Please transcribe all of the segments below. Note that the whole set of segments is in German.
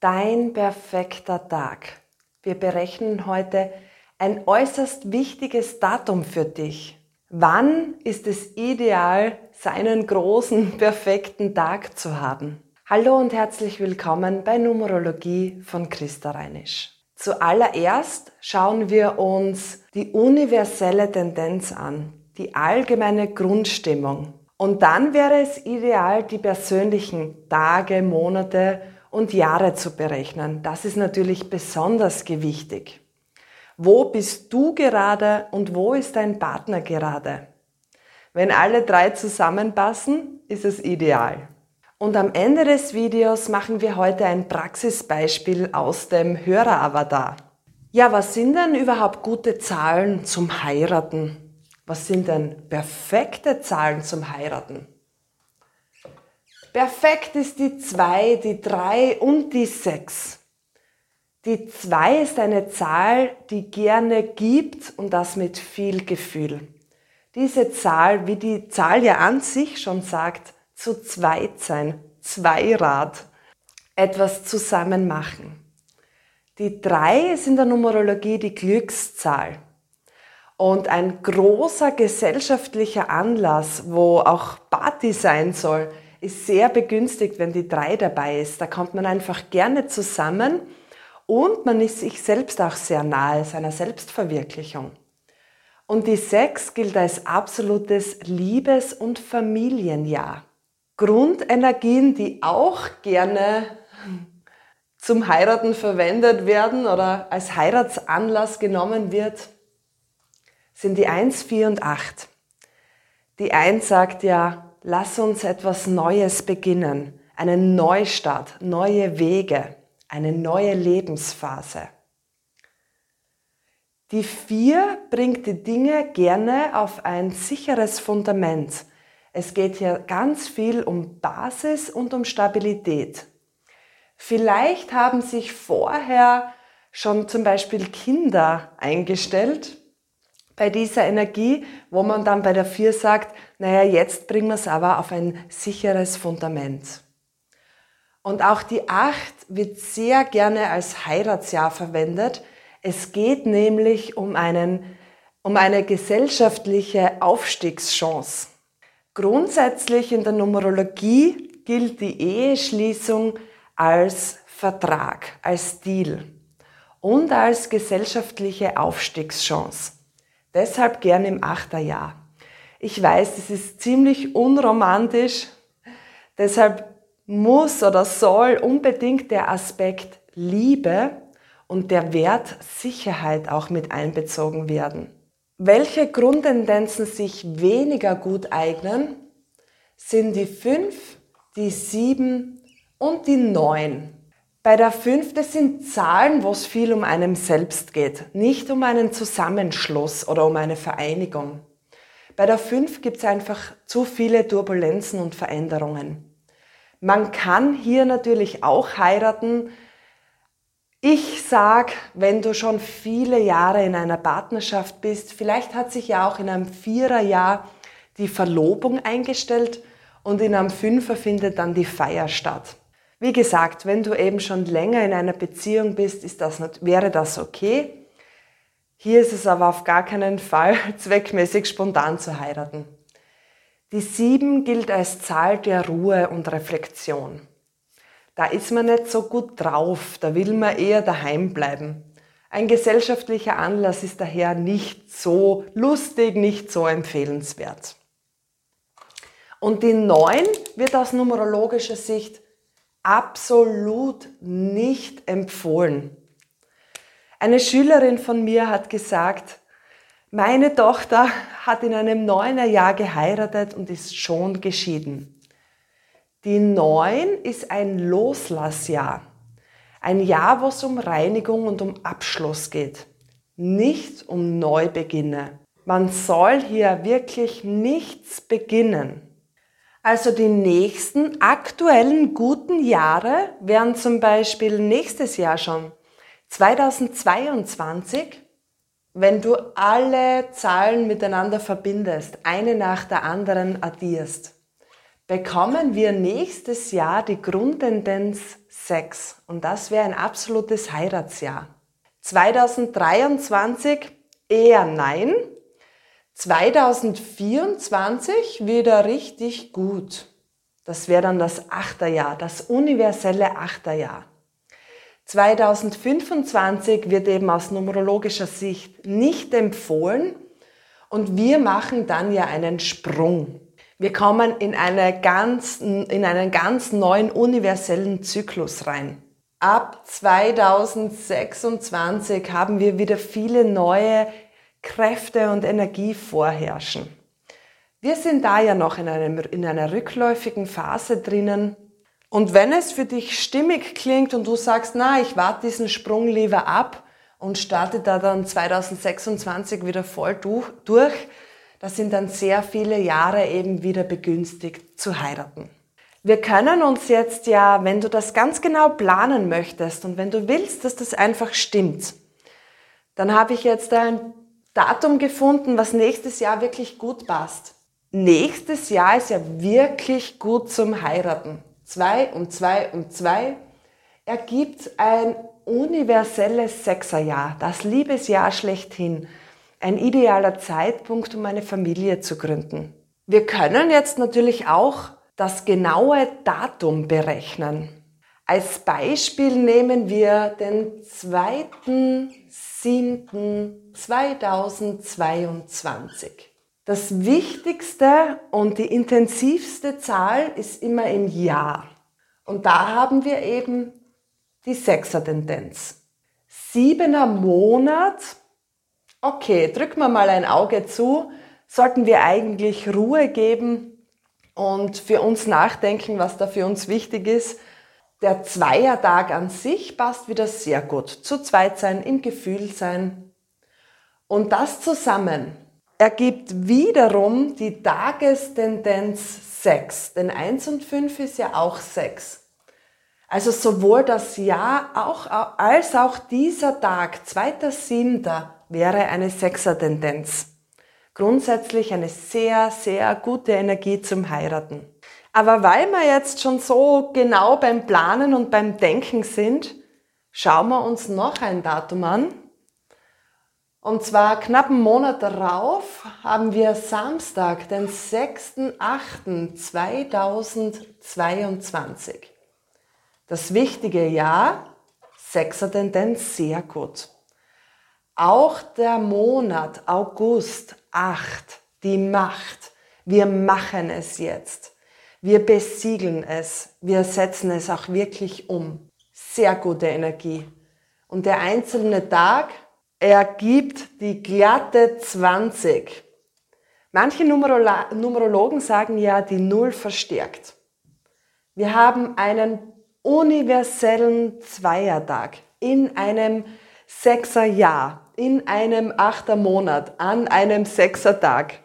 Dein perfekter Tag. Wir berechnen heute ein äußerst wichtiges Datum für dich. Wann ist es ideal, seinen großen, perfekten Tag zu haben? Hallo und herzlich willkommen bei Numerologie von Christa Reinisch. Zuallererst schauen wir uns die universelle Tendenz an, die allgemeine Grundstimmung. Und dann wäre es ideal, die persönlichen Tage, Monate und Jahre zu berechnen. Das ist natürlich besonders gewichtig. Wo bist du gerade und wo ist dein Partner gerade? Wenn alle drei zusammenpassen, ist es ideal. Und am Ende des Videos machen wir heute ein Praxisbeispiel aus dem Höreravatar. Ja, was sind denn überhaupt gute Zahlen zum Heiraten? Was sind denn perfekte Zahlen zum Heiraten? Perfekt ist die 2, die 3 und die 6. Die 2 ist eine Zahl, die gerne gibt und das mit viel Gefühl. Diese Zahl, wie die Zahl ja an sich schon sagt, zu zweit sein, Zweirad, etwas zusammen machen. Die 3 ist in der Numerologie die Glückszahl. Und ein großer gesellschaftlicher Anlass, wo auch Party sein soll, ist sehr begünstigt, wenn die drei dabei ist. Da kommt man einfach gerne zusammen und man ist sich selbst auch sehr nahe, seiner Selbstverwirklichung. Und die sechs gilt als absolutes Liebes- und Familienjahr. Grundenergien, die auch gerne zum Heiraten verwendet werden oder als Heiratsanlass genommen wird, sind die 1, 4 und 8. Die 1 sagt ja, lass uns etwas Neues beginnen, einen Neustart, neue Wege, eine neue Lebensphase. Die vier bringt die Dinge gerne auf ein sicheres Fundament. Es geht hier ganz viel um Basis und um Stabilität. Vielleicht haben sich vorher schon zum Beispiel Kinder eingestellt bei dieser Energie, wo man dann bei der 4 sagt, naja, jetzt bringen wir es aber auf ein sicheres Fundament. Und auch die 8 wird sehr gerne als Heiratsjahr verwendet. Es geht nämlich um, einen, um eine gesellschaftliche Aufstiegschance. Grundsätzlich in der Numerologie gilt die Eheschließung als Vertrag, als Deal und als gesellschaftliche Aufstiegschance. Deshalb gern im Achterjahr. Ich weiß, es ist ziemlich unromantisch, deshalb muss oder soll unbedingt der Aspekt Liebe und der Wert Sicherheit auch mit einbezogen werden. Welche Grundtendenzen sich weniger gut eignen, sind die 5, die 7 und die 9. Bei der 5, das sind Zahlen, wo es viel um einen selbst geht, nicht um einen Zusammenschluss oder um eine Vereinigung. Bei der 5 gibt es einfach zu viele Turbulenzen und Veränderungen. Man kann hier natürlich auch heiraten. Ich sag, wenn du schon viele Jahre in einer Partnerschaft bist, vielleicht hat sich ja auch in einem Viererjahr die Verlobung eingestellt und in einem Fünfer findet dann die Feier statt. Wie gesagt, wenn du eben schon länger in einer Beziehung bist, ist das, wäre das okay. Hier ist es aber auf gar keinen Fall zweckmäßig spontan zu heiraten. Die sieben gilt als Zahl der Ruhe und Reflexion. Da ist man nicht so gut drauf, da will man eher daheim bleiben. Ein gesellschaftlicher Anlass ist daher nicht so lustig, nicht so empfehlenswert. Und die neun wird aus numerologischer Sicht absolut nicht empfohlen. Eine Schülerin von mir hat gesagt, meine Tochter hat in einem neuner Jahr geheiratet und ist schon geschieden. Die neun ist ein Loslassjahr. Ein Jahr, wo es um Reinigung und um Abschluss geht. Nicht um Neubeginne. Man soll hier wirklich nichts beginnen. Also die nächsten aktuellen guten Jahre wären zum Beispiel nächstes Jahr schon 2022, wenn du alle Zahlen miteinander verbindest, eine nach der anderen addierst. bekommen wir nächstes Jahr die Grundtendenz 6 und das wäre ein absolutes Heiratsjahr. 2023 eher nein, 2024 wieder richtig gut. Das wäre dann das Achterjahr, das universelle Achterjahr. 2025 wird eben aus numerologischer Sicht nicht empfohlen und wir machen dann ja einen Sprung. Wir kommen in, eine ganz, in einen ganz neuen universellen Zyklus rein. Ab 2026 haben wir wieder viele neue Kräfte und Energie vorherrschen. Wir sind da ja noch in, einem, in einer rückläufigen Phase drinnen. Und wenn es für dich stimmig klingt und du sagst, na, ich warte diesen Sprung lieber ab und starte da dann 2026 wieder voll durch, das sind dann sehr viele Jahre eben wieder begünstigt zu heiraten. Wir können uns jetzt ja, wenn du das ganz genau planen möchtest und wenn du willst, dass das einfach stimmt, dann habe ich jetzt ein Datum gefunden, was nächstes Jahr wirklich gut passt. Nächstes Jahr ist ja wirklich gut zum Heiraten. Zwei und zwei und zwei ergibt ein universelles Sechserjahr, das Liebesjahr schlechthin ein idealer Zeitpunkt, um eine Familie zu gründen. Wir können jetzt natürlich auch das genaue Datum berechnen. Als Beispiel nehmen wir den 2.7.2022. Das wichtigste und die intensivste Zahl ist immer im Jahr. Und da haben wir eben die Sechser-Tendenz. Siebener Monat Okay, drücken wir mal ein Auge zu. Sollten wir eigentlich Ruhe geben und für uns nachdenken, was da für uns wichtig ist. Der Zweiertag an sich passt wieder sehr gut. Zu zweit sein, im Gefühl sein. Und das zusammen ergibt wiederum die Tagestendenz 6. Denn 1 und 5 ist ja auch 6. Also sowohl das Jahr auch, als auch dieser Tag, 2.7., wäre eine Sechser-Tendenz. Grundsätzlich eine sehr, sehr gute Energie zum Heiraten. Aber weil wir jetzt schon so genau beim Planen und beim Denken sind, schauen wir uns noch ein Datum an. Und zwar knapp einen Monat darauf haben wir Samstag, den 6.8.2022. Das wichtige Jahr, Sechser-Tendenz sehr gut. Auch der Monat August 8, die Macht. Wir machen es jetzt. Wir besiegeln es. Wir setzen es auch wirklich um. Sehr gute Energie. Und der einzelne Tag ergibt die glatte 20. Manche Numerologen sagen ja, die Null verstärkt. Wir haben einen universellen Zweiertag in einem Sechserjahr in einem achter Monat, an einem sechser Tag.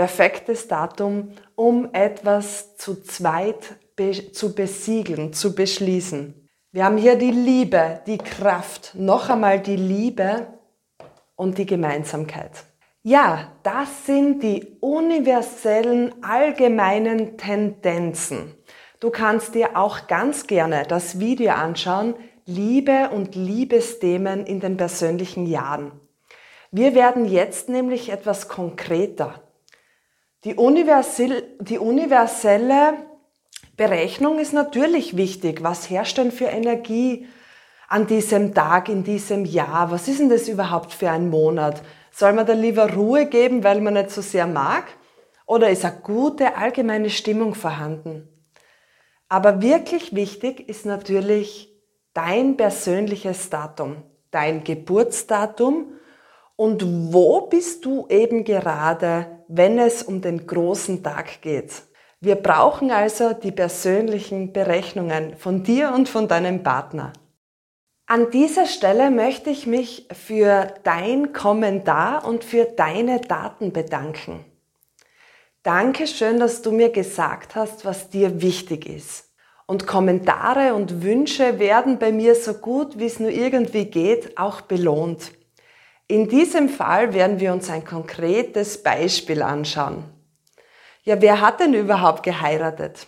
Perfektes Datum, um etwas zu zweit be zu besiegeln, zu beschließen. Wir haben hier die Liebe, die Kraft, noch einmal die Liebe und die Gemeinsamkeit. Ja, das sind die universellen allgemeinen Tendenzen. Du kannst dir auch ganz gerne das Video anschauen, Liebe und Liebesthemen in den persönlichen Jahren. Wir werden jetzt nämlich etwas konkreter. Die, universell, die universelle Berechnung ist natürlich wichtig. Was herrscht denn für Energie an diesem Tag, in diesem Jahr? Was ist denn das überhaupt für ein Monat? Soll man da lieber Ruhe geben, weil man nicht so sehr mag? Oder ist eine gute allgemeine Stimmung vorhanden? Aber wirklich wichtig ist natürlich dein persönliches Datum, dein Geburtsdatum und wo bist du eben gerade, wenn es um den großen Tag geht. Wir brauchen also die persönlichen Berechnungen von dir und von deinem Partner. An dieser Stelle möchte ich mich für dein Kommentar und für deine Daten bedanken. Dankeschön, dass du mir gesagt hast, was dir wichtig ist. Und Kommentare und Wünsche werden bei mir so gut, wie es nur irgendwie geht, auch belohnt. In diesem Fall werden wir uns ein konkretes Beispiel anschauen. Ja, wer hat denn überhaupt geheiratet?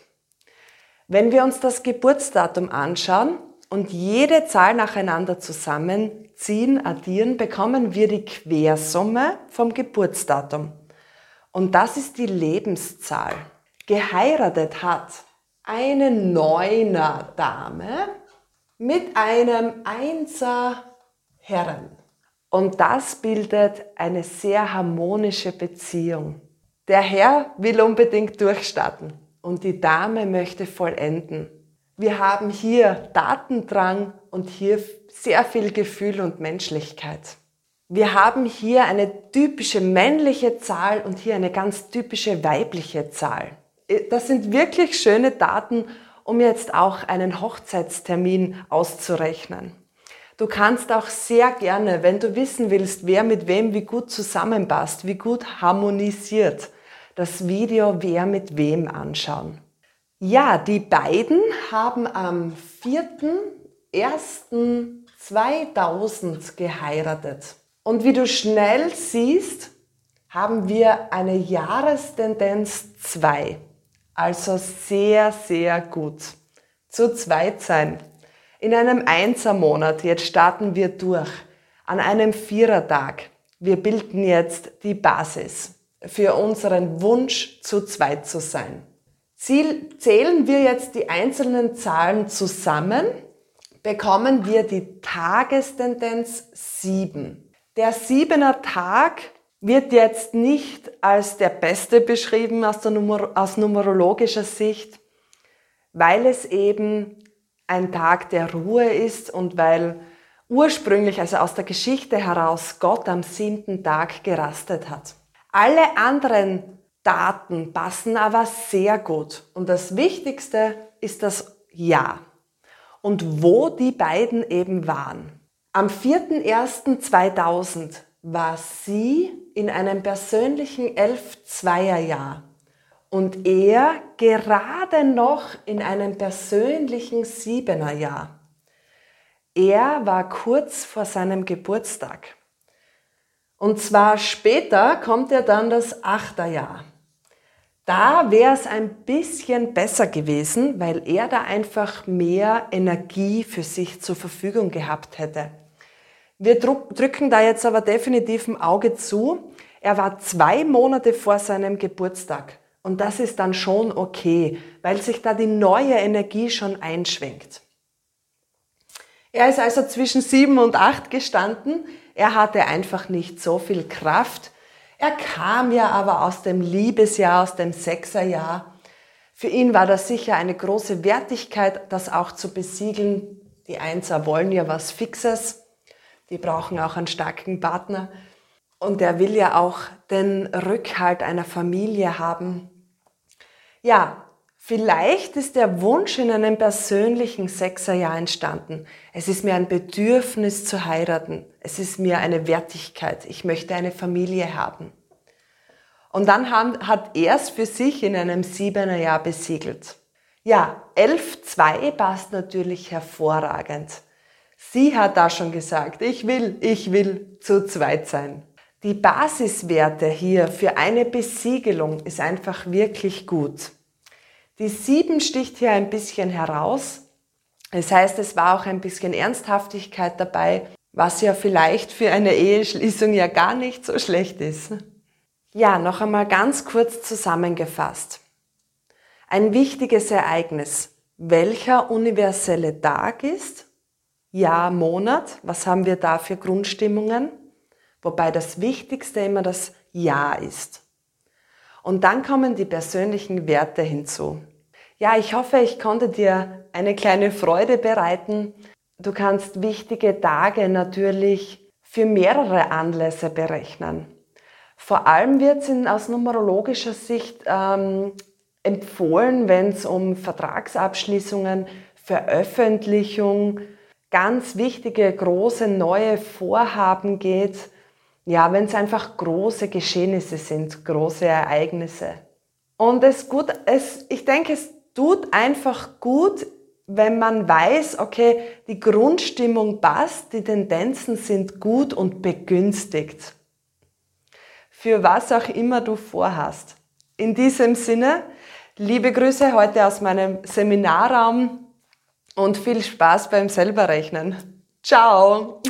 Wenn wir uns das Geburtsdatum anschauen und jede Zahl nacheinander zusammenziehen, addieren, bekommen wir die Quersumme vom Geburtsdatum. Und das ist die Lebenszahl. Geheiratet hat eine Neuner Dame mit einem Einser Herren. Und das bildet eine sehr harmonische Beziehung. Der Herr will unbedingt durchstarten und die Dame möchte vollenden. Wir haben hier Datendrang und hier sehr viel Gefühl und Menschlichkeit. Wir haben hier eine typische männliche Zahl und hier eine ganz typische weibliche Zahl. Das sind wirklich schöne Daten, um jetzt auch einen Hochzeitstermin auszurechnen. Du kannst auch sehr gerne, wenn du wissen willst, wer mit wem wie gut zusammenpasst, wie gut harmonisiert, das Video Wer mit wem anschauen. Ja, die beiden haben am 4.1.2000 geheiratet. Und wie du schnell siehst, haben wir eine Jahrestendenz 2. Also sehr, sehr gut. Zu zweit sein. In einem Einsermonat, jetzt starten wir durch. An einem Vierertag. Wir bilden jetzt die Basis für unseren Wunsch, zu zweit zu sein. Ziel, zählen wir jetzt die einzelnen Zahlen zusammen, bekommen wir die Tagestendenz 7. Der siebener Tag wird jetzt nicht als der beste beschrieben aus, Numer aus numerologischer Sicht, weil es eben ein Tag der Ruhe ist und weil ursprünglich, also aus der Geschichte heraus, Gott am siebten Tag gerastet hat. Alle anderen Daten passen aber sehr gut. Und das Wichtigste ist das Ja. Und wo die beiden eben waren. Am 4.1.2000 war sie in einem persönlichen 11-2er-Jahr und er gerade noch in einem persönlichen 7er-Jahr. Er war kurz vor seinem Geburtstag. Und zwar später kommt ja dann das Achterjahr. Da wäre es ein bisschen besser gewesen, weil er da einfach mehr Energie für sich zur Verfügung gehabt hätte. Wir drücken da jetzt aber definitiv ein Auge zu. Er war zwei Monate vor seinem Geburtstag. Und das ist dann schon okay, weil sich da die neue Energie schon einschwenkt. Er ist also zwischen sieben und acht gestanden. Er hatte einfach nicht so viel Kraft. Er kam ja aber aus dem Liebesjahr, aus dem Sechserjahr. Für ihn war das sicher eine große Wertigkeit, das auch zu besiegeln. Die Einser wollen ja was Fixes. Die brauchen auch einen starken Partner. Und er will ja auch den Rückhalt einer Familie haben. Ja, Vielleicht ist der Wunsch in einem persönlichen Sechserjahr entstanden. Es ist mir ein Bedürfnis zu heiraten. Es ist mir eine Wertigkeit. Ich möchte eine Familie haben. Und dann hat er es für sich in einem siebener Jahr besiegelt. Ja, 11.2 passt natürlich hervorragend. Sie hat da schon gesagt, ich will, ich will zu zweit sein. Die Basiswerte hier für eine Besiegelung ist einfach wirklich gut. Die sieben sticht hier ein bisschen heraus. Das heißt, es war auch ein bisschen Ernsthaftigkeit dabei, was ja vielleicht für eine Eheschließung ja gar nicht so schlecht ist. Ja, noch einmal ganz kurz zusammengefasst. Ein wichtiges Ereignis. Welcher universelle Tag ist? Jahr, Monat. Was haben wir da für Grundstimmungen? Wobei das Wichtigste immer das Jahr ist. Und dann kommen die persönlichen Werte hinzu. Ja, ich hoffe, ich konnte dir eine kleine Freude bereiten. Du kannst wichtige Tage natürlich für mehrere Anlässe berechnen. Vor allem wird es aus numerologischer Sicht ähm, empfohlen, wenn es um Vertragsabschließungen, Veröffentlichung, ganz wichtige, große, neue Vorhaben geht. Ja, wenn es einfach große Geschehnisse sind, große Ereignisse. Und es gut, es, ich denke, es tut einfach gut, wenn man weiß, okay, die Grundstimmung passt, die Tendenzen sind gut und begünstigt. Für was auch immer du vorhast. In diesem Sinne, liebe Grüße heute aus meinem Seminarraum und viel Spaß beim Selberrechnen. Ciao!